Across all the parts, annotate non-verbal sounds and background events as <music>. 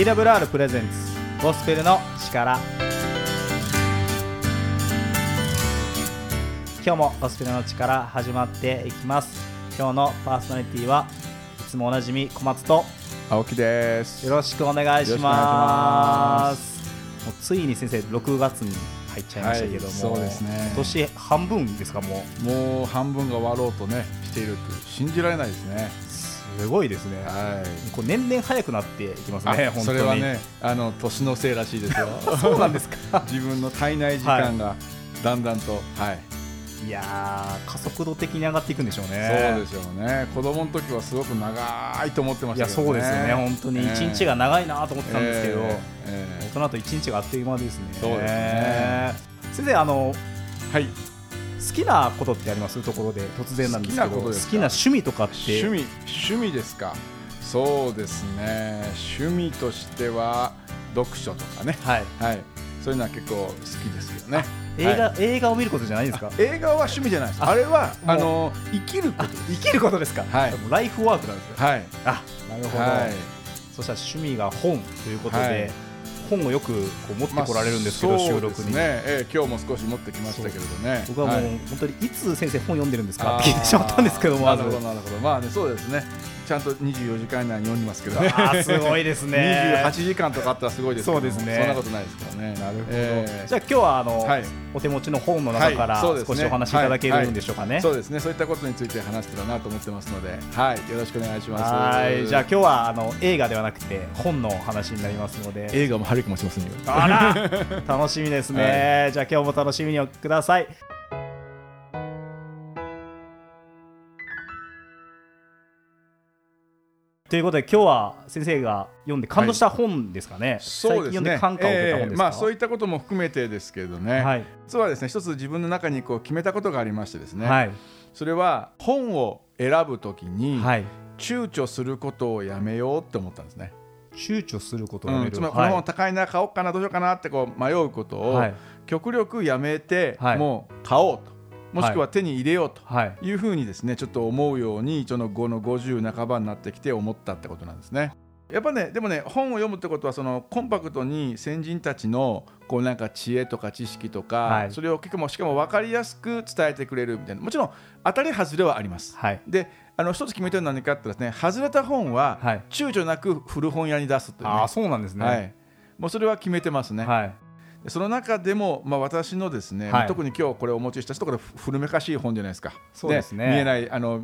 TWR プレゼンツゴスペルの力。今日もゴスペルの力始まっていきます。今日のパーソナリティはいつもおなじみ小松と。青木です。よろしくお願いします。もうついに先生6月に入っちゃいましたけども、はい、そうですね。今年半分ですかもう。もう半分が終わろうとねしているって信じられないですねすごいですね、はい、こう年々早くなっていきますね、それはねあの年のせいらしいですよ。<laughs> そうなんですか。<laughs> 自分の体内時間がだんだんと、はい。いや加速度的に上がっていくんでしょうね。そうですよね。子供の時はすごく長いと思ってましたね、いやそうですよね。本当に。一日が長いなと思ってたんですけど、えーえ。ー、大人と一日があっという間ですね。そうですね。先生あのはい好きなことってあります？ところで突然なんですけど。好きな趣味とかって？趣味趣味ですか？そうですね。趣味としては読書とかね。はい、はい、そういうのは結構好きですよね。映画、はい、映画を見ることじゃないですか？映画は趣味じゃないです。あれはあの生きること生きることですか、はい、ライフワークなんですよ。はい。あなるほど、はい、そしたら趣味が本ということで、はい本をよくこう持ってこられるんですけど、まあ、収録に、ねえー、今日も少し持ってきましたけれどね。僕はもう、はい、本当にいつ先生本読んでるんですか？って聞いてしまったんですけどもなるほどなるほど。まあねそうですねちゃんと24時間以内に読んでますけど。ねすごいですね。28時間とかあったらすごいですそうですね。そんなことないですからね。なるほど、えー、じゃあ今日はあの、はい、お手持ちの本の中から少しお話しいただけるんでしょうかね、はい。そうですね。そういったことについて話してたなと思ってますので。はい。よろしくお願いします。はい。じゃあ今日はあの映画ではなくて本の話になりますので。映画も春かもしれませんよあら。楽しみですね、<laughs> じゃあ今日も楽しみにくださいということで今日は先生が読んで感動した本ですかね、はい、そうですね。感化を受けた本ですまあ、そういったことも含めてですけどね、はい、実はですね一つ自分の中にこう決めたことがありましてですね、はい、それは本を選ぶときに躊躇することをやめようって思ったんですね。躊躇することをやめる、うん、つまりこの本高いな買おうかなどうしようかなってこう迷うことを極力やめて、もう買おうともしくは手に入れようとい。うふうにですね、ちょっと思うようにその5の50半ばになってきて思ったってことなんですね。やっぱねでもね本を読むってことはそのコンパクトに先人たちのこうなんか知恵とか知識とか、はい、それを結構しかも分かりやすく伝えてくれるみたいなもちろん当たり外れはあります。はい、であの一つ決めてるのは何かってですね外れた本は躊躇なく古本屋に出すという、ね、あそうなんですね、はい、もうそれは決めてますね。はいその中でも、まあ、私のですね、はい、特に今日これお持ちしたちょっとこれ古めかしい本じゃないですか。そうですね、見えないあの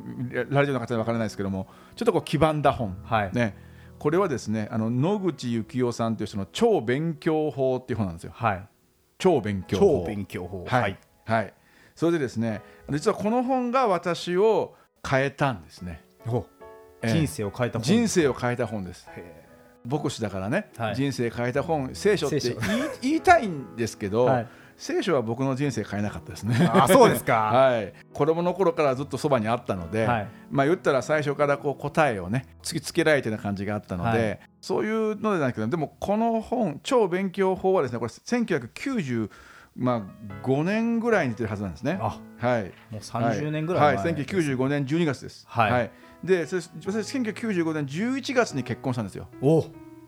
ラジオの方には分からないですけどもちょっとこう黄ばんだ本、はい、ね、これはですねあの野口幸雄さんという人の超勉強法っていう本なんですよ、はい、超勉強法。超勉強法。はい、はい、それでですね実はこの本が私を変えたんですね。人生を変えた本人生を変えた本です牧師だからね、はい、人生変えた本聖書って <laughs> 言いたいんですけど、はい、聖書は僕の人生変えなかったですね。あそうですか、<laughs> はい、子供の頃からずっとそばにあったので、はい、まあ言ったら最初からこう答えをね突きつけられてる感じがあったので、そういうのでないけどでもこの本超勉強法はですねこれ1990まあ、5年ぐらいに出てるはずなんですね。はい、もう30年ぐらい前、はい、はい、1995年12月です。はい、はいで私1995年11月に結婚したんですよ。お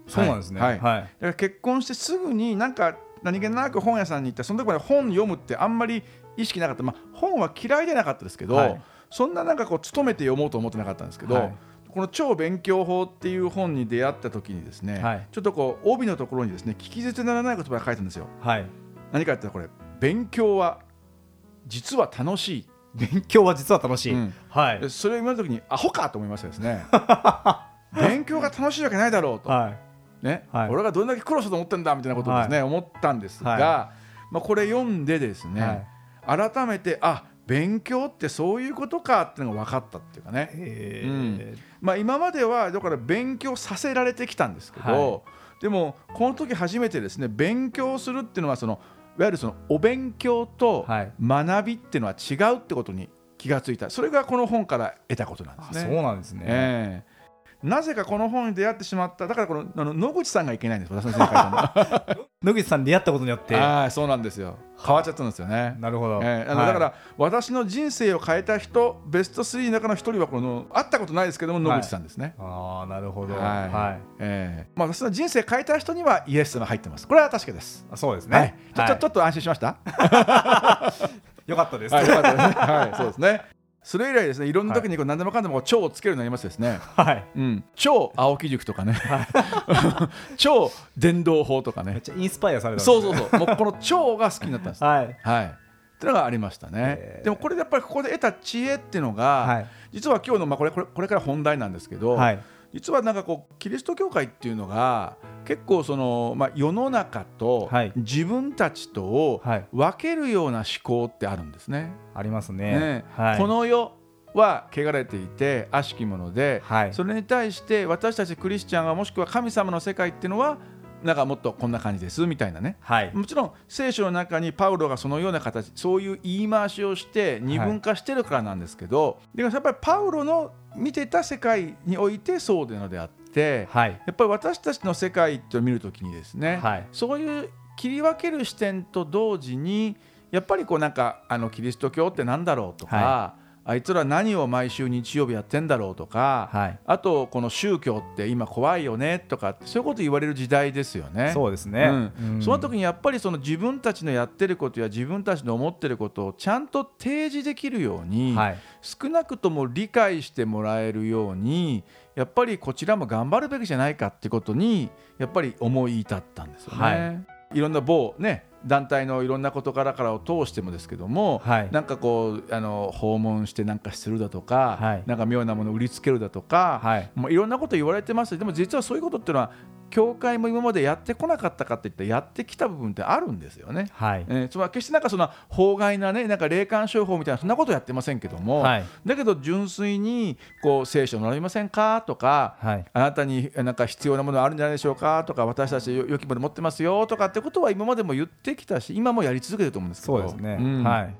そうなんですね、はい、はい、だから結婚してすぐになんか何気なく本屋さんに行ってその時まで本読むってあんまり意識なかった、まあ、本は嫌いでなかったですけど、はい、そんななんかこう勤めて読もうと思ってなかったんですけど、はい、この超勉強法っていう本に出会った時にですね、はい、ちょっとこう帯のところにですね聞き捨てならない言葉が書いてるんですよ。はい、何かって言ったらこれ勉強は実は楽しい勉強は実は楽しい、うん、はい、それを今の時にアホかと思いましたですね。<laughs> 勉強が楽しいわけないだろうと、はい。ね、はい、俺がどれだけ苦労したと思ってんだみたいなことをですね、はい、思ったんですが、はい、まあ、これ読んでですね、改めてあ勉強ってそういうことかっていうのが分かったっていうかね、うん。まあ、今まではだから勉強させられてきたんですけど、でもこの時初めてですね勉強するっていうのはそのいわゆるそのお勉強と学びっていうのは違うってことに気がついた。それがこの本から得たことなんですね。そうなんですね、えーなぜかこの本に出会ってしまった。だからこのあの野口さんがいけないんです私の先生 <laughs> 野口さんに出会ったことによって。あそうなんですよ。変わっちゃったんですよね。なるほど、えー、あの、はい、だから私の人生を変えた人ベスト3の中の一人はこの会ったことないですけども野口さんですね、はい、ああなるほど。はい、はい、えー、まあ私の人生変えた人にはイエスが入ってます。これは確かです。そうですね、はい、ちょちょちょっと安心しました？<laughs> よかったです。はい、よかったですね。はい、そうですね。それ以来ですねいろんな時にこう何でもかんでも超をつけるようになりますですね、はい。うん、超青木塾とかね、はい、超電動法とかね。めっちゃインスパイアされた、ね、そうそうそう。もうこの超が好きになったんです。はい、はい、っていうのがありましたね。でもこれでやっぱりここで得た知恵っていうのが、はい、実は今日のまあこれこれこれから本題なんですけど、はい実はなんかこうキリスト教会っていうのが結構その、まあ、世の中と自分たちとを分けるような思考ってあるんですね。ありますね。ね。はい、この世は汚れていて悪しきもので、はい、それに対して私たちクリスチャンはもしくは神様の世界っていうのはなんかもっとこんな感じですみたいなね、はい、もちろん聖書の中にパウロがそのような形そういう言い回しをして二分化してるからなんですけど、はい、でもやっぱりパウロの見てた世界においてそうなのであって、はい、やっぱり私たちの世界と見るときにですね、はい、そういう切り分ける視点と同時にやっぱりこうなんかあのキリスト教って何だろうとか、はいあいつら何を毎週日曜日やってんだろうとか、はい、あとこの宗教って今怖いよねとかそういうこと言われる時代ですよね。そうですね、うん。うん、その時にやっぱりその自分たちのやってることや自分たちの思ってることをちゃんと提示できるように、はい、少なくとも理解してもらえるようにやっぱりこちらも頑張るべきじゃないかってことにやっぱり思い至ったんですよね。はい、いろんな某ね団体のいろんな事柄からを通してもですけども、はい、なんかこうあの訪問してなんかするだとか、はい、なんか妙なものを売りつけるだとか、はい、もういろんなこと言われてます。でも実はそういうことっていうのは教会も今までやってこなかったかっていったらやってきた部分ってあるんですよね。はい。えー、それは決してなんかその法外なねなんか霊感商法みたいなそんなことやってませんけども、はい、だけど純粋にこう聖書を学びませんかとか、はい、あなたになんか必要なものあるんじゃないでしょうかとか私たち良きもの持ってますよとかってことは今までも言ってきたし今もやり続けてると思うんですけど。そうですね、うん、はい。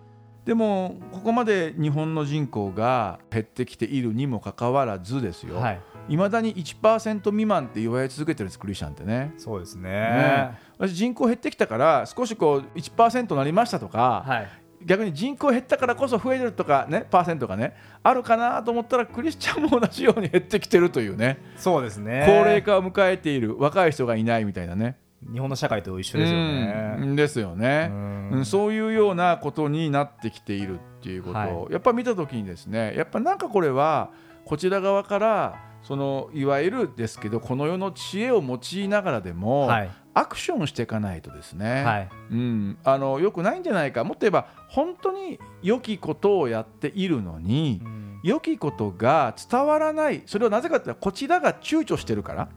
でもここまで日本の人口が減ってきているにもかかわらずですよ、はいまだに1%未満って言われ続けてるんですクリスチャンってね。そうですね、ね、私人口減ってきたから少しこう1%なりましたとか、はい、逆に人口減ったからこそ増えるとかねパーセントがねあるかなと思ったらクリスチャンも同じように減ってきてるというね。そうですね。高齢化を迎えている若い人がいないみたいなね日本の社会と一緒ですよね。ですよね、うん、そういうようなことになってきているっていうこと。を、はい、やっぱ見た時にですねやっぱなんかこれはこちら側からそのいわゆるですけどこの世の知恵を用いながらでも、はい、アクションしていかないとですね、はい、うん、あのよくないんじゃないか。もっと言えば本当に良きことをやっているのに、うん、良きことが伝わらない。それはなぜかというとこちらが躊躇してるから。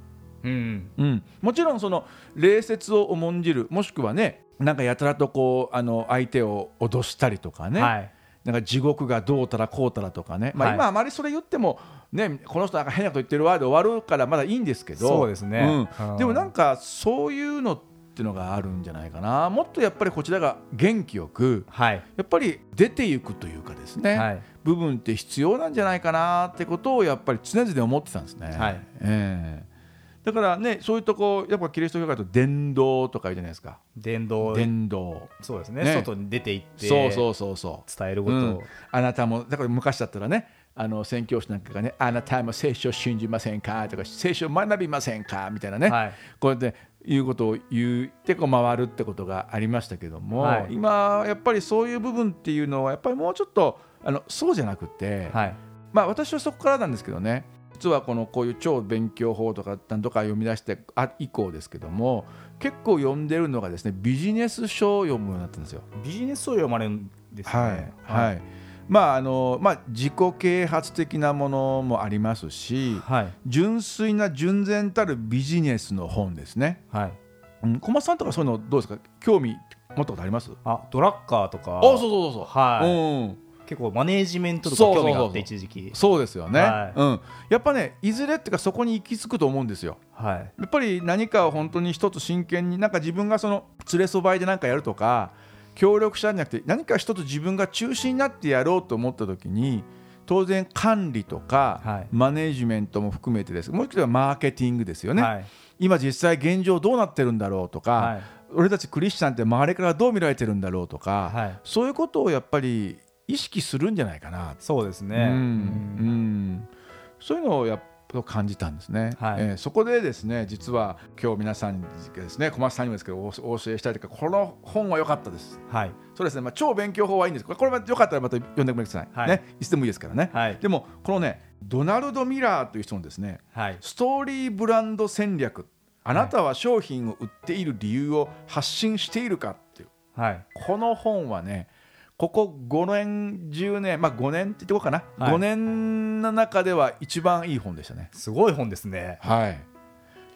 うん、うん、もちろんその礼節を重んじるもしくはねなんかやたらとこうあの相手を脅したりとかね、はい、なんか地獄がどうたらこうたらとかね、まあ、今あまりそれ言ってもね、この人なんか変なこと言ってるわで終わるからまだいいんですけど。そうですね、うん、でもなんかそういうのっていうのがあるんじゃないかな。もっとやっぱりこちらが元気よく、はい、やっぱり出ていくというかですね、はい、部分って必要なんじゃないかなってことをやっぱり常々思ってたんですね。はい。えーだからねそういうとこやっぱキリスト教会と伝道とか言うじゃないですか。伝道。伝道。そうですね、ね、外に出て行ってそうそうそうそう。伝えること。を、うん、あなたもだから昔だったらねあの宣教師なんかがね、あなたも聖書を信じませんか？とか、聖書を学びませんか？みたいなね、はい、こうやっていうことを言ってこう回るってことがありましたけども、はい、今、やっぱりそういう部分っていうのは、やっぱりもうちょっとあのそうじゃなくて、はい、まあ私はそこからなんですけどね、実はこのこういう超勉強法とかなんとか読み出してあ以降ですけども結構読んでるのがですねビジネス書を読むようになったんですよ。ビジネス書を読まれるんですね。はい、はい。まああのまあ、自己啓発的なものもありますし、はい、純粋な純然たるビジネスの本ですね。はい、うん、小松さんとかそういうのどうですか？興味持ったことあります？あドラッカーとか。あそうそうそうそう、はい、うん結構マネージメントとか興味があって一時期。そうですよね、はい、うん、やっぱねいずれっていうかそこに行き着くと思うんですよ、はい、やっぱり何かを本当に一つ真剣になんか自分がその連れそばいで何かやるとか協力者じゃなくて何か一つ自分が中心になってやろうと思った時に当然管理とか、はい、マネジメントも含めてです。もう一つはマーケティングですよね、はい、今実際現状どうなってるんだろうとか、はい、俺たちクリスチャンって周りからどう見られてるんだろうとか、そういうことをやっぱり意識するんじゃないかな。そうですね、うん、うん、そういうのをやっと感じたんですね、はい、えー、そこでですね実は今日皆さんにですね小松さんにもですけどお教えしたいというかこの本は良かったです、はい、そうですね、まあ、超勉強法はいいんです。これこれ良かったらまた読んでください、はい、ね、いつでもいいですからね、はい、でもこのねドナルド・ミラーという人のですね、はい、ストーリーブランド戦略あなたは商品を売っている理由を発信しているかっていう、はい、この本はねここ5年10年まあ5年って言ってこうかな、はい、5年の中では一番いい本でしたね。すごい本ですね。はい。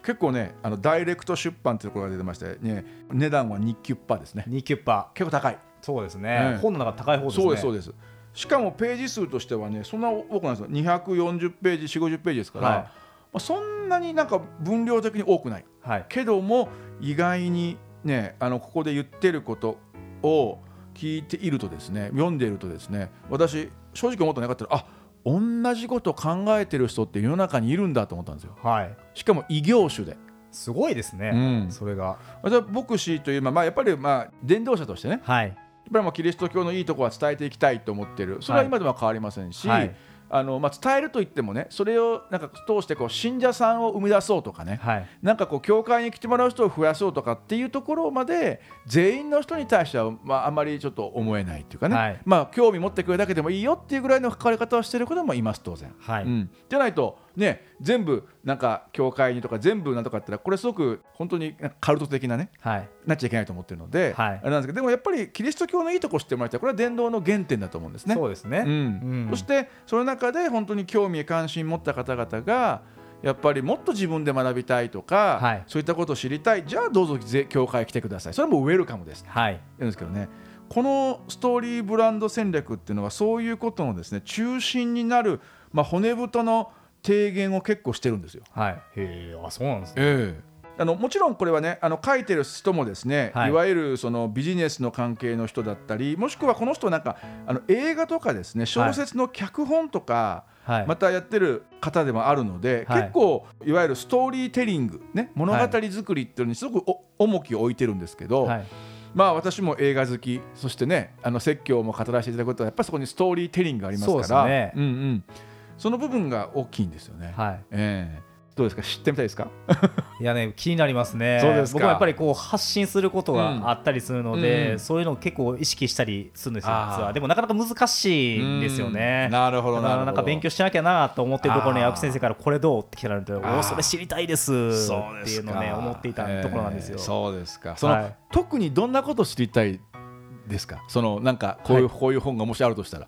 結構ねあのダイレクト出版っていうところが出てまして、ね、値段は2キュッパですね。2キュッパ。結構高い。そうですね、うん、本の中高い方ですね。そうですそうです。しかもページ数としてはねそんな多くないですよ。240ページ4 5 0ページですから、はい、まあ、そんなになんか分量的に多くない、はい、けども意外にねあのここで言ってることを聞いているとですね読んでいるとですね私正直思ってなかったらあ同じこと考えてる人って世の中にいるんだと思ったんですよ。はい、しかも異業種で。すごいですね、うん、それが。私は牧師という、まあ、やっぱり、まあ、伝道者としてね、はい、やっぱりまあキリスト教のいいところは伝えていきたいと思っている。それは今では変わりませんし、はいあのまあ、伝えると言ってもねそれをなんか通してこう信者さんを生み出そうとかね、はい、なんかこう教会に来てもらう人を増やそうとかっていうところまで全員の人に対しては、まあ、あまりちょっと思えないっていうかね、はい、まあ、興味持ってくれるだけでもいいよっていうぐらいの関わり方をしている子もいます当然。はい。うん、じゃないとね、全部なんか教会にとか全部なんとかってったらこれすごく本当にカルト的なね、はい、なっちゃいけないと思ってるので、はい、あれなんですけどでもやっぱりキリスト教のいいところ知ってもらいたいこれは伝道の原点だと思うんですね。そうですね、うん。うん、そしてその中で本当に興味関心持った方々がやっぱりもっと自分で学びたいとか、はい、そういったことを知りたいじゃあどうぞ教会来てください。それもウェルカムです、はい、言うんですけどね。このストーリーブランド戦略っていうのはそういうことのですね中心になる、まあ、骨太の提言を結構してるんですよ。はい、へえあそうなんですね。えーあのもちろんこれはねあの書いてる人もですね、はい、いわゆるそのビジネスの関係の人だったりもしくはこの人なんかあの映画とかですね小説の脚本とか、はい、またやってる方でもあるので、はい、結構いわゆるストーリーテリング、ね、物語作りっていうのにすごく重きを置いてるんですけど、まあ私も映画好きそしてねあの説教も語らせていただくことはやっぱりそこにストーリーテリングがありますから。ね。うんうんその部分が大きいんですよね。はい、えーどうですか？知ってみたいですか？<laughs> いやね気になりますね。そうです僕もやっぱりこう発信することがあったりするので、うん、そういうのを結構意識したりするんですよ実は。でもなかなか難しいんですよね、なるほどななんか勉強しなきゃなと思ってるところに青木先生からこれどう？って聞かれるとおそれ知りたいです。っていうのをね思っていたところなんですよ、えー、そうですか。その、はい、特にどんなこと知りたいですか？そのなんかこういう、はい、こういう本がもしあるとしたら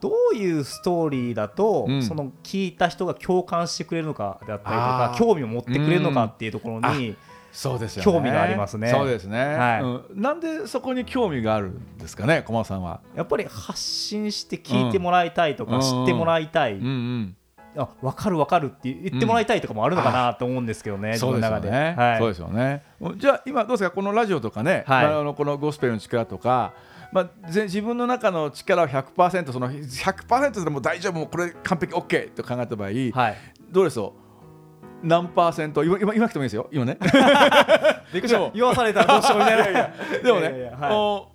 どういうストーリーだと、うん、その聞いた人が共感してくれるのかだったりとか興味を持ってくれるのかっていうところに、そうですよ、ね、興味がありますね。そうですね、はい。うん、なんでそこに興味があるんですかね、駒さんは？やっぱり発信して聞いてもらいたいとか、うん、知ってもらいたい。うんうん。あ分かる分かるって言ってもらいたいとかもあるのかなと思うんですけどね、うん、自分の中で。そうですよね。じゃあ今どうですか？このラジオとかね、はい、あのこのゴスペルの力とかまあ、自分の中の力を100%その100%でも大丈夫もうこれ完璧 OK と考えた場合、はい、どうでしょう何パーセント？今今今来てもいいですよ？今ね。<laughs> 言わされたらどうしようみたいな。<laughs> でもね、いやいやはい、ど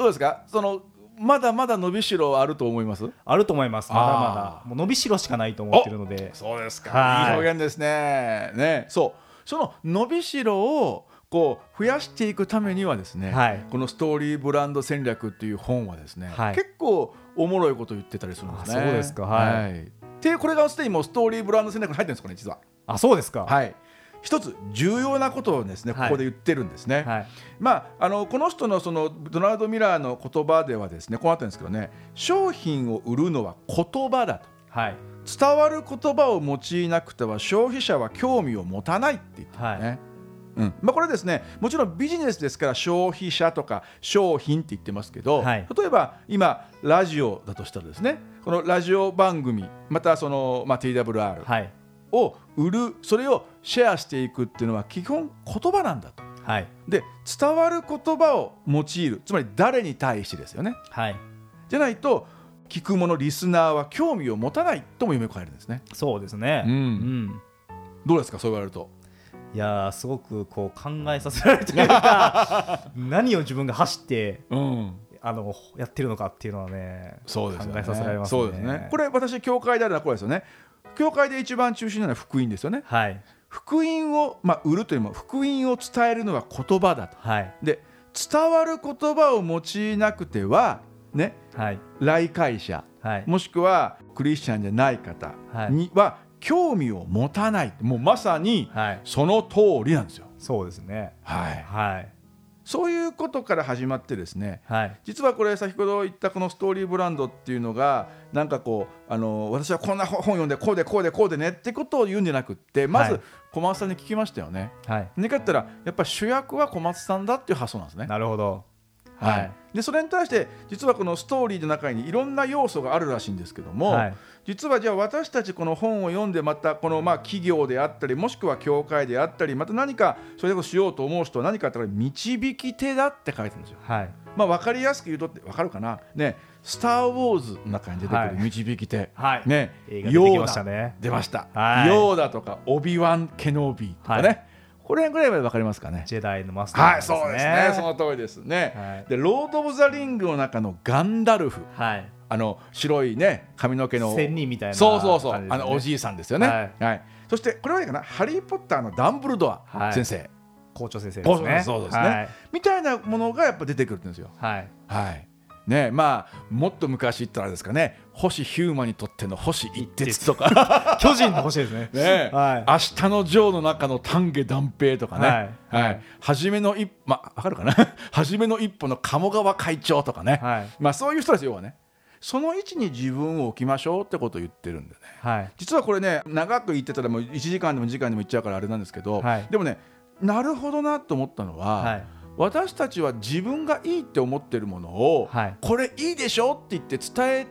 うですか？そのまだまだ伸びしろあると思います？あると思います。まだまだ。もう伸びしろしかないと思ってるので。そうですか。いい表現ですね。ね。そう。その伸びしろをこう増やしていくためにはですね、はい、このストーリーブランド戦略っていう本はですね、はい、結構おもろいこと言ってたりするんですね。そうですか、はい、はい、でこれがすでにもうストーリーブランド戦略に入ってるんですかね実は。あそうですか。はい。一つ重要なことをですねここで言ってるんですね。はい、まああのこの人のそのドナルド・ミラーの言葉ではですねこうなってるんですけどね商品を売るのは言葉だと。はい。伝わる言葉を用いなくては消費者は興味を持たないって言ってるね。はいうんまあ、これですねもちろんビジネスですから消費者とか商品って言ってますけど、はい、例えば今ラジオだとしたらですねこのラジオ番組またその、まあ、TWR を売るそれをシェアしていくっていうのは基本言葉なんだと。はい、で伝わる言葉を用いるつまり誰に対してですよね。はい、じゃないと聞く者リスナーは興味を持たないとも夢を変えるんですね。そうですね、うん、うん、どうですかそう言われると。いやすごくこう考えさせられるというか <laughs> 何を自分が走って、うん、あのやってるのかっていうのはねそうですね。考えさせられますね。そうですね。これ私教会であるのはこれですよね。教会で一番中心なのは福音ですよね。はい、福音を、まあ、売るというも福音を伝えるのは言葉だと。はい、で伝わる言葉を用いなくてはね、はい、来会者、はい、もしくはクリスチャンじゃない方には興味を持たない。もうまさにその通りなんですよ。そうですね、はい、はい、そういうことから始まってですね、はい、実はこれ先ほど言ったこのストーリーブランドっていうのがなんかこうあの私はこんな本読んでこうでこうでこうでねってことを言うんじゃなくってまず小松さんに聞きましたよね。はい、何かったらやっぱ主役は小松さんだっていう発想なんですね。なるほどはい、でそれに対して実はこのストーリーの中にいろんな要素があるらしいんですけども、はい、実はじゃあ私たちこの本を読んでまたこのまあ企業であったりもしくは教会であったりまた何かそれをしようと思う人は何かあったら導き手だって書いてるんですよ。はい、まあ、分かりやすく言うとって分かるかな、ね、スター・ウォーズの中に出てくる導き手、はい。ね、ヨーダ、ね、出ました、はい、ヨーダとかオビワン・ケノービとかね、これぐらいまで分かりますかね？ジェダイのマスター、ね、はい、そうですね。その通りですね。はい、で、ロード・オブ・ザ・リングの中のガンダルフ。はい。あの白いね髪の毛の仙人みたいな、そうそうそう、ね、あのおじいさんですよね。はい。はい、そしてこれはいいかな、ハリー・ポッターのダンブルドア先生。校長先生ですね。そうですね、みたいなものがやっぱ出てくるんですよ。はい。はい。ねまあもっと昔言ったらですかね星ヒューマにとっての星一徹とか。<laughs> 巨人の星ですね。ね、はい、明日のジョーの中の丹下断平とかね、はい、はい、初めの一まあ分かるかな？<laughs> 初めの一歩の鴨川会長とかね、はい、まあそういう人ですよね。その位置に自分を置きましょうってことを言ってるんでね、はい、実はこれね長く言ってたらもう1時間でも2時間でも言っちゃうからあれなんですけど、はい、でもねなるほどなと思ったのは、はい私たちは自分がいいって思ってるものを、はい、これいいでしょって言って伝え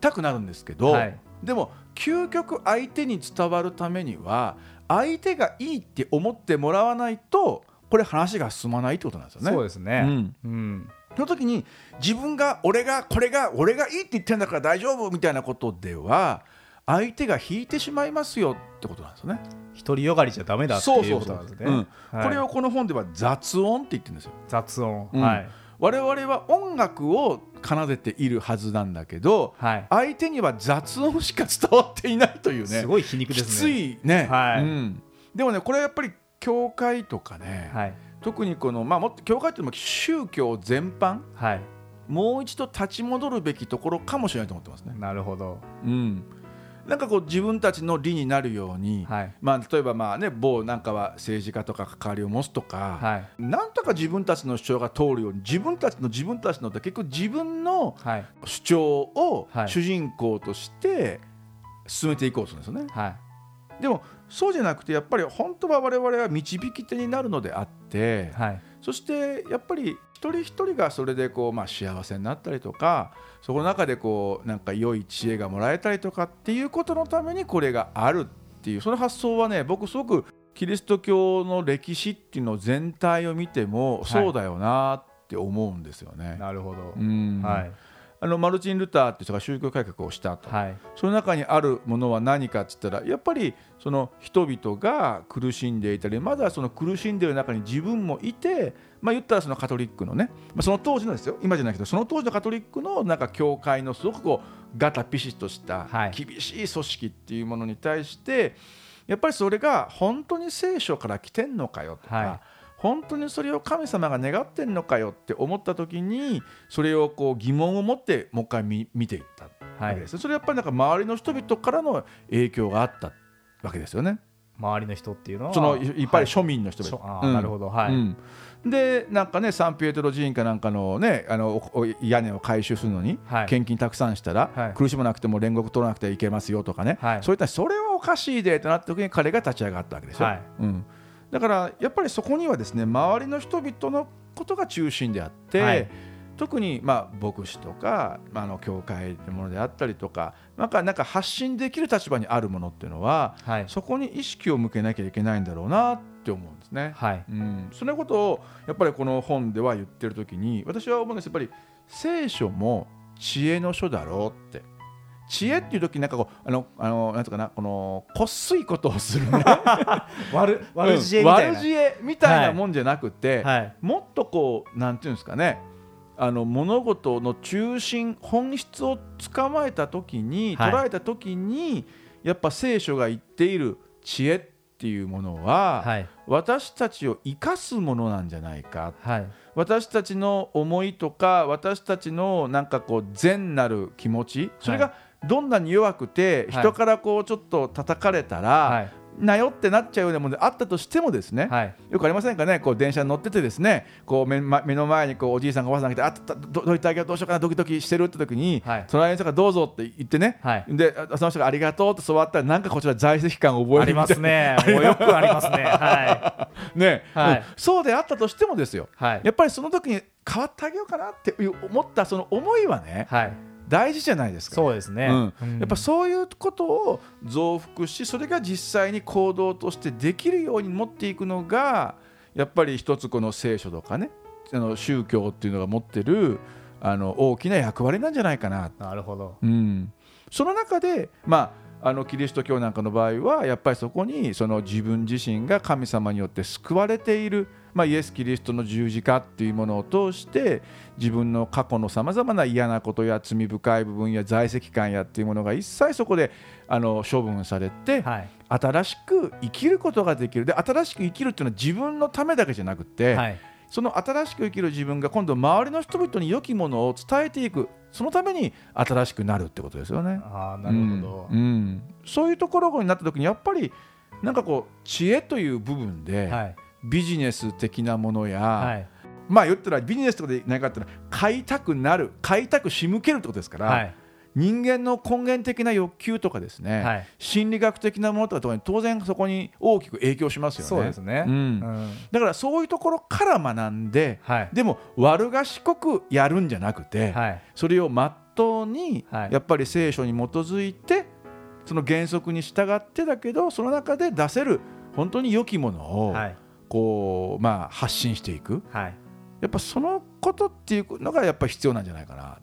たくなるんですけど、はい、でも究極相手に伝わるためには相手がいいって思ってもらわないとこれ話が進まないってことなんですよね。そうですね、うん、うん、その時に自分が俺がこれが俺がいいって言ってるんだから大丈夫みたいなことでは相手が引いてしまいますよってことなんですよね。独りよがりじゃダメだっていうことなんですね。これをこの本では雑音って言ってるんですよ。雑音、うん、はい。我々は音楽を奏でているはずなんだけど、はい、相手には雑音しか伝わっていないというね。すごい皮肉ですね。きついね、はい、うん、でもねこれやっぱり教会とかね、はい、特にこの、まあ、もっと教会っていうのは宗教全般、はい、もう一度立ち戻るべきところかもしれないと思ってますね。なるほど、うん、なんかこう自分たちの利になるように、はい、まあ、例えばまあ、ね、某なんかは政治家とか関わりを持つとか、はい、なんとか自分たちの主張が通るように自分たちの自分たちのって結局自分の主張を主人公として進めていこうとするんですよね。はい、でもそうじゃなくてやっぱり本当は我々は導き手になるのであって、はい、そしてやっぱり一人一人がそれでこう、まあ、幸せになったりとかそこの中でこうなんか良い知恵がもらえたりとかっていうことのためにこれがあるっていうその発想はね僕すごくキリスト教の歴史っていうの全体を見てもそうだよなって思うんですよね。はい、なるほど、うん。はい。あのマルチン・ルターっていう人が宗教改革をしたと、はい、その中にあるものは何かっつったらやっぱりその人々が苦しんでいたりまだその苦しんでいる中に自分もいて、まあ、言ったらそのカトリックのね、まあ、その当時のですよ今じゃないけどその当時のカトリックのなんか教会のすごくこうガタピシッとした厳しい組織っていうものに対して、やっぱりそれが本当に聖書から来てんのかよとか。はい。本当にそれを神様が願ってんのかよって思った時にそれをこう疑問を持ってもう一回見見ていったわけです、はい、それやっぱりなんか周りの人々からの影響があったわけですよね。周りの人っていうのはそのいっぱい庶民の人々、はいうん、なるほどはい、うん、でなんかねサンピエトロ寺院かなんかのねあの屋根を改修するのに、はい、献金たくさんしたら、はい、苦しまなくても煉獄取らなくてはいけますよとかね、はい、そういったそれはおかしいでとなった時に彼が立ち上がったわけですよ。うん。だからやっぱりそこにはですね周りの人々のことが中心であって、はい、特にまあ牧師とか、まあ、あの教会というものであったりとかなんかなんか発信できる立場にあるものっていうのは、はい、そこに意識を向けなきゃいけないんだろうなって思うんですね。はい、うん、そのことをやっぱりこの本では言ってる時に私は思うんですやっぱり聖書も知恵の書だろうって。知恵っていう時なんかこうあのあのなんとかなこのこっすいことをするね。<laughs> 悪悪知恵みたいな、悪知恵みたいなもんじゃなくて、はい、もっとこうなんていうんですかねあの物事の中心本質を捕まえた時に、捉えた時にやっぱ聖書が言っている知恵っていうものは、はい、私たちを生かすものなんじゃないか、はい、私たちの思いとか私たちのなんかこう善なる気持ちそれがどんなに弱くて人からこうちょっと叩かれたら、なよってなっちゃうようなものであったとしてもですね、はい、よくありませんかね？こう電車に乗っててですねこう目目の前にこうおじいさんがおばあさんが来てあどどういったあげどうしようかな？ドキドキしてるって時に、はい、隣の人がどうぞって言ってね、はい、でその人がありがとうって座ったらなんかこちら在籍感を覚えるありますね。もうよくありますね。はい。<laughs> ね、はい、そうであったとしてもですよ、はい、やっぱりその時に変わってあげようかなって思ったその思いはね、はい大事じゃないですか、そうですね、うん、やっぱそういうことを増幅しそれが実際に行動としてできるように持っていくのがやっぱり一つこの聖書とかねあの宗教っていうのが持ってるあの大きな役割なんじゃないかな。なるほど、うん、その中でまああのキリスト教なんかの場合はやっぱりそこにその自分自身が神様によって救われているまあ、イエス・キリストの十字架っていうものを通して自分の過去のさまざまな嫌なことや罪深い部分や在籍感やっていうものが一切そこであの処分されて、はい、新しく生きることができる。で新しく生きるっていうのは自分のためだけじゃなくて、はい、その新しく生きる自分が今度周りの人々に良きものを伝えていく。そのために新しくなるってことですよね。あなるほど、うん、うん、そういうところになった時にやっぱりなんかこう知恵という部分で、はいビジネス的なものや、はい、まあ言ったらビジネスとかで何かっていうのは買いたくなる買いたく仕向けるってことですから、はい、人間の根源的な欲求とかですね、はい、心理学的なものとかに当然そこに大きく影響しますよね。そうですね、うん、うん、だからそういうところから学んで、でも悪賢くやるんじゃなくて、それをまっとうにやっぱり聖書に基づいてその原則に従ってだけどその中で出せる本当に良きものを、はいこう、まあ、発信していく、はい、やっぱそのことっていうのがやっぱ必要なんじゃないかな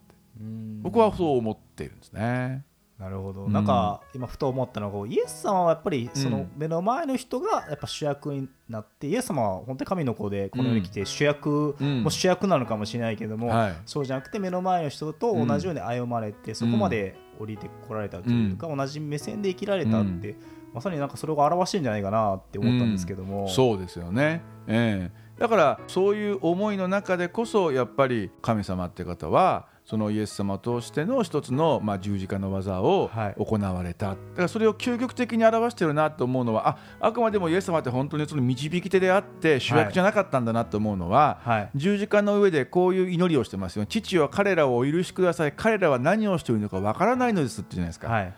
僕はそう思っているんですね。なるほど、うん、なんか今ふと思ったのがイエス様はやっぱりその目の前の人がやっぱ主役になって、うん、イエス様は本当に神の子でこの世に来て主役、うん、も主役なのかもしれないけども、はい、そうじゃなくて目の前の人と同じように歩まれて、そこまで降りてこられたというか、同じ目線で生きられたって、まさになんかそれを表してるんじゃないかなって思ったんですけども、そうですよね、えー、だからそういう思いの中でこそやっぱり神様って方はそのイエス様を通しての一つの、まあ、十字架の技を行われた、はい、だからそれを究極的に表してるなと思うのはああくまでもイエス様って本当にその導き手であって主役じゃなかったんだなと思うのは、はい、十字架の上でこういう祈りをしてますよ。父は彼らをお許しください。彼らは何をしているのかわからないのですってじゃないですか。はい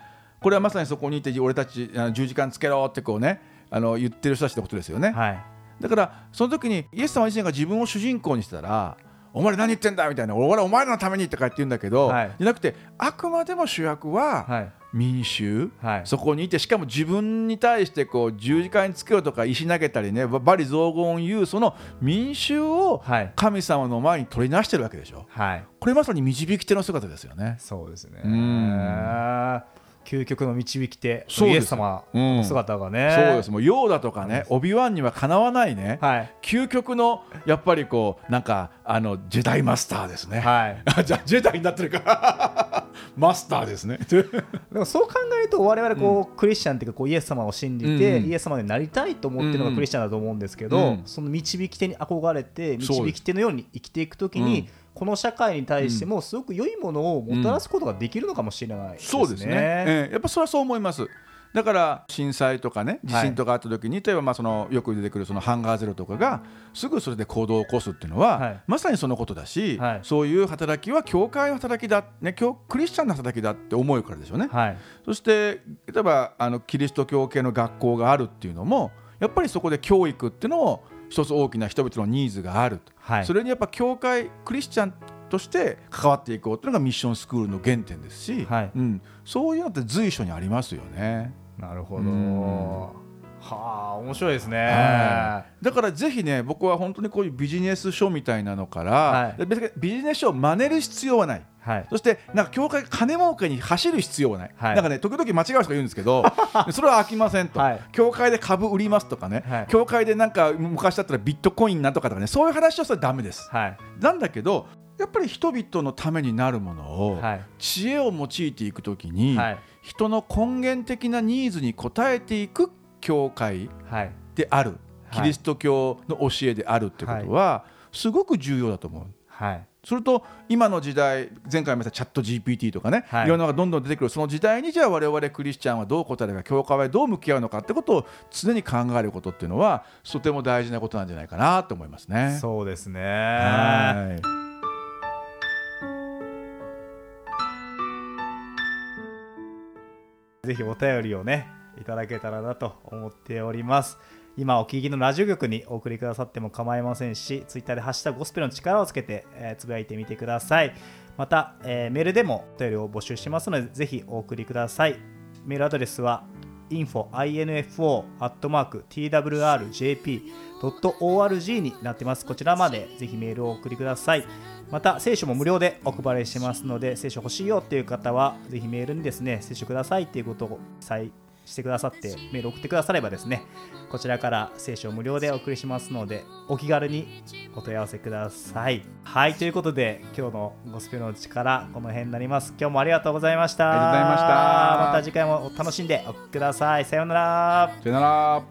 これはまさにそこにいて俺たち十字架つけろってこうねあの言ってる人たちのことですよね、はい、だからその時にイエス様自身が自分を主人公にしたらお前何言ってんだみたいな俺お前らのためにとかって言うんだけど、はい、じゃなくてあくまでも主役は民衆、はい、そこにいてしかも自分に対してこう十字架につけろとか石投げたりね罵詈雑言を言うその民衆を神様の前に取りなしてるわけでしょ、はい、これまさに導き手の姿ですよね。そうですね。うん究極の導き手イエス様の姿がね、うん、そうです。もうヨーダとかねオビワンにはかなわないね、はい、究極のやっぱりこうなんかあのジェダイマスターですね、はい、<laughs> じゃジェダイになってるか。<laughs> マスターですね。<laughs> でもそう考えると我々こう、うん、クリスチャンっていうかこうイエス様を信じて、うん、イエス様になりたいと思ってるのがクリスチャンだと思うんですけど、その導き手に憧れて導き手のように生きていくときに、この社会に対してもすごく良いものをもたらすことができるのかもしれない、ねうん、そうですね、えー、やっぱそれはそう思います。だから震災とかね地震とかあった時に、はい、例えばまあそのよく出てくるそのハンガーゼロとかがすぐそれで行動を起こすっていうのは、はい、まさにそのことだし、はい、そういう働きは教会の働きだ、ね、クリスチャンの働きだって思うからでしょうね、そして例えばあのキリスト教系の学校があるっていうのもやっぱりそこで教育っていうのを一つ大きな人々のニーズがある、はい、それにやっぱ教会クリスチャンとして関わっていこうというのがミッションスクールの原点ですし、はい、うん、そういうのって随所にありますよね。なるほど、はあ面白いですね、はい、だからぜひね僕は本当にこういうビジネス書みたいなのから、はい、ビジネス書を真似る必要はない。はい、そしてなんか教会金儲けに走る必要はない、はい、なんかね時々間違う人が言うんですけど <laughs> それは飽きませんと、はい、教会で株売りますとかね、はい、教会でなんか昔だったらビットコインなんとかとかねそういう話はそれダメです、はい、なんだけどやっぱり人々のためになるものを、知恵を用いていくときに、人の根源的なニーズに応えていく教会である、キリスト教の教えであるってことは、すごく重要だと思う。はい。すると今の時代前回も言ったチャット GPT とかね、はい、いろんなのがどんどん出てくる。その時代にじゃあ我々クリスチャンはどう答えるか教会はどう向き合うのかってことを常に考えることっていうのはとても大事なことなんじゃないかなと思いますね。そうですね。はい。ぜひお便りをねいただけたらなと思っております今お聞きのラジオ局にお送りくださっても構いませんしツイッターで「ハッシュタグゴスペル」の力をつけて、えー、つぶやいてみてくださいまた、えー、メールでもお便りを募集しますのでぜひお送りくださいメールアドレスは infoinfo.twrjp.org になってます。こちらまでぜひメールをお送りください。また、聖書も無料でお配りしますので、聖書欲しいよっていう方は、ぜひメールにですね、聖書くださいっていうことをしてくださってメール送ってくださればですねこちらから聖書を無料でお送りしますのでお気軽にお問い合わせください。はいということで今日のゴスペルの力この辺になります。今日もありがとうございました。ありがとうございました。また次回も楽しんでお聞きください。さようなら。さようなら